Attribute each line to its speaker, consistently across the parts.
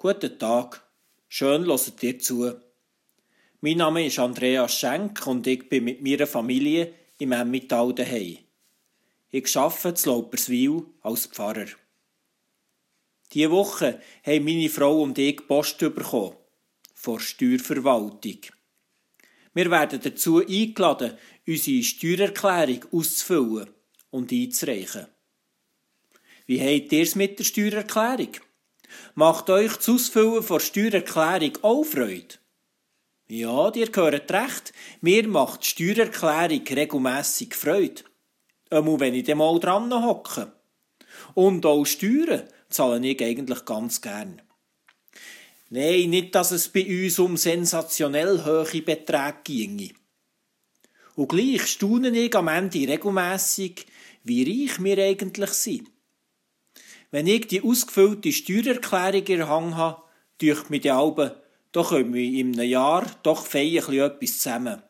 Speaker 1: Guten Tag. Schön hört dir zu. Mein Name ist Andreas Schenk und ich bin mit meiner Familie im Emmental daheim. Ich arbeite zu Lauperswil als Pfarrer. Diese Woche haben meine Frau und ich Post bekommen. Von Steuerverwaltung. Wir werden dazu eingeladen, unsere Steuererklärung auszufüllen und einzureichen. Wie habt ihr es mit der Steuererklärung? Macht euch das Ausfüllen von Steuererklärung auch Freude? Ja, ihr gehört recht. Mir macht die Steuererklärung regelmässig Freude. Einmal, wenn ich dem mal dran hocke. Und auch Steuern zahle ich eigentlich ganz gern. Nein, nicht, dass es bei uns um sensationell hohe Beträge ginge. Und gleich staune ich am Ende regelmässig, wie reich wir eigentlich sind. Wenn ich die ausgefüllte Steuererklärung in Hand habe, durch mir die Alben, da kommen wir in einem Jahr doch fein etwas zusammen.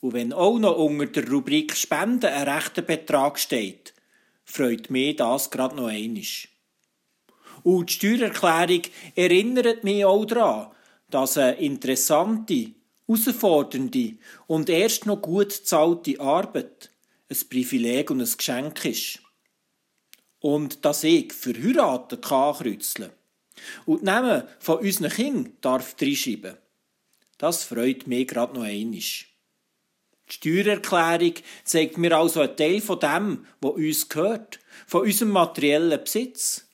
Speaker 1: Und wenn auch noch unter der Rubrik Spenden ein rechter Betrag steht, freut mich das gerade noch einisch. Und die Steuererklärung erinnert mich auch daran, dass eine interessante, herausfordernde und erst noch gut zahlte Arbeit ein Privileg und ein Geschenk ist und dass ich für Heiraten kann kreuzeln und die Namen von unseren Kindern darf reinschreiben. Das freut mich gerade noch einisch. Die Steuererklärung zeigt mir also einen Teil von dem, was uns gehört, von unserem materiellen Besitz.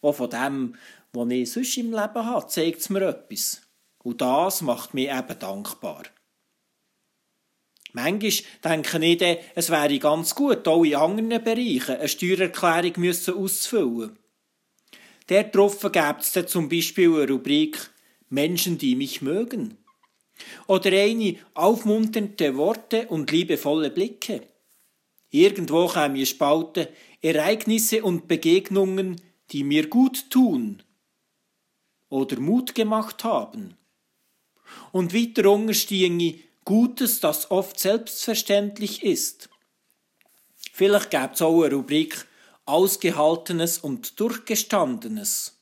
Speaker 1: Auch von dem, was ich sonst im Leben habe, zeigt es mir etwas. Und das macht mich eben dankbar. Manchmal denke ich dann, es wäre ganz gut, auch in anderen Bereichen eine Steuererklärung müssen auszufüllen. Darauf gibt es dann zum Beispiel eine Rubrik Menschen, die mich mögen. Oder eine aufmunternde Worte und liebevolle Blicke. Irgendwo käme eine Spalte Ereignisse und Begegnungen, die mir gut tun oder Mut gemacht haben. Und weiter unten Gutes, das oft selbstverständlich ist. Vielleicht gäbe es auch eine Rubrik Ausgehaltenes und Durchgestandenes.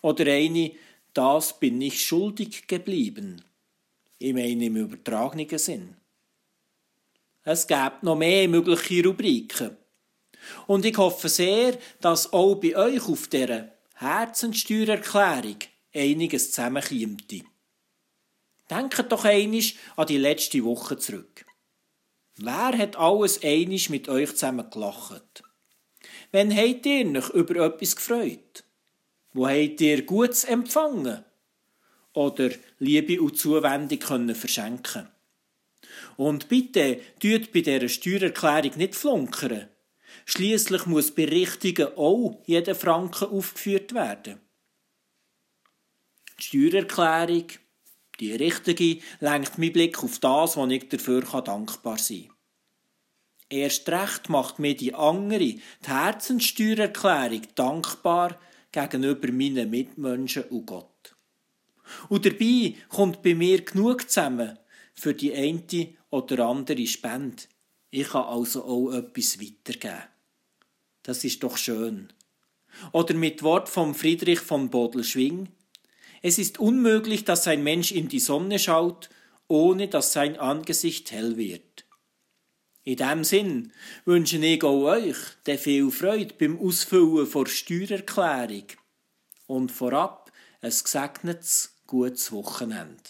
Speaker 1: Oder eine Das bin ich schuldig geblieben. Ich meine im übertragenen Sinn. Es gäbe noch mehr mögliche Rubriken. Und ich hoffe sehr, dass auch bei euch auf dieser Herzenssteuererklärung einiges zusammenkommt. Denkt doch einisch an die letzte Woche zurück. Wer hat alles einisch mit euch zusammen gelacht? Wann habt ihr euch über etwas gefreut? Wo habt ihr Gutes empfangen? Oder Liebe und Zuwendung können verschenken? Und bitte, tut bei dieser Steuererklärung nicht flunkern. Schließlich muss bei Richtigen auch jeder Franken aufgeführt werden. Die Steuererklärung die richtige lenkt meinen Blick auf das, was ich dafür dankbar sein kann. Erst recht macht mir die andere, die Herzenssteuererklärung, dankbar gegenüber meinen Mitmenschen und Gott. Und dabei kommt bei mir genug zusammen für die eine oder andere Spende. Ich kann also auch etwas weitergeben. Das ist doch schön. Oder mit Wort von Friedrich von Bodelschwing, es ist unmöglich, dass ein Mensch in die Sonne schaut, ohne dass sein Angesicht hell wird. In dem Sinn wünsche ich auch euch viel Freude beim Ausfüllen der Steuererklärung und vorab ein gesegnetes, gutes Wochenende.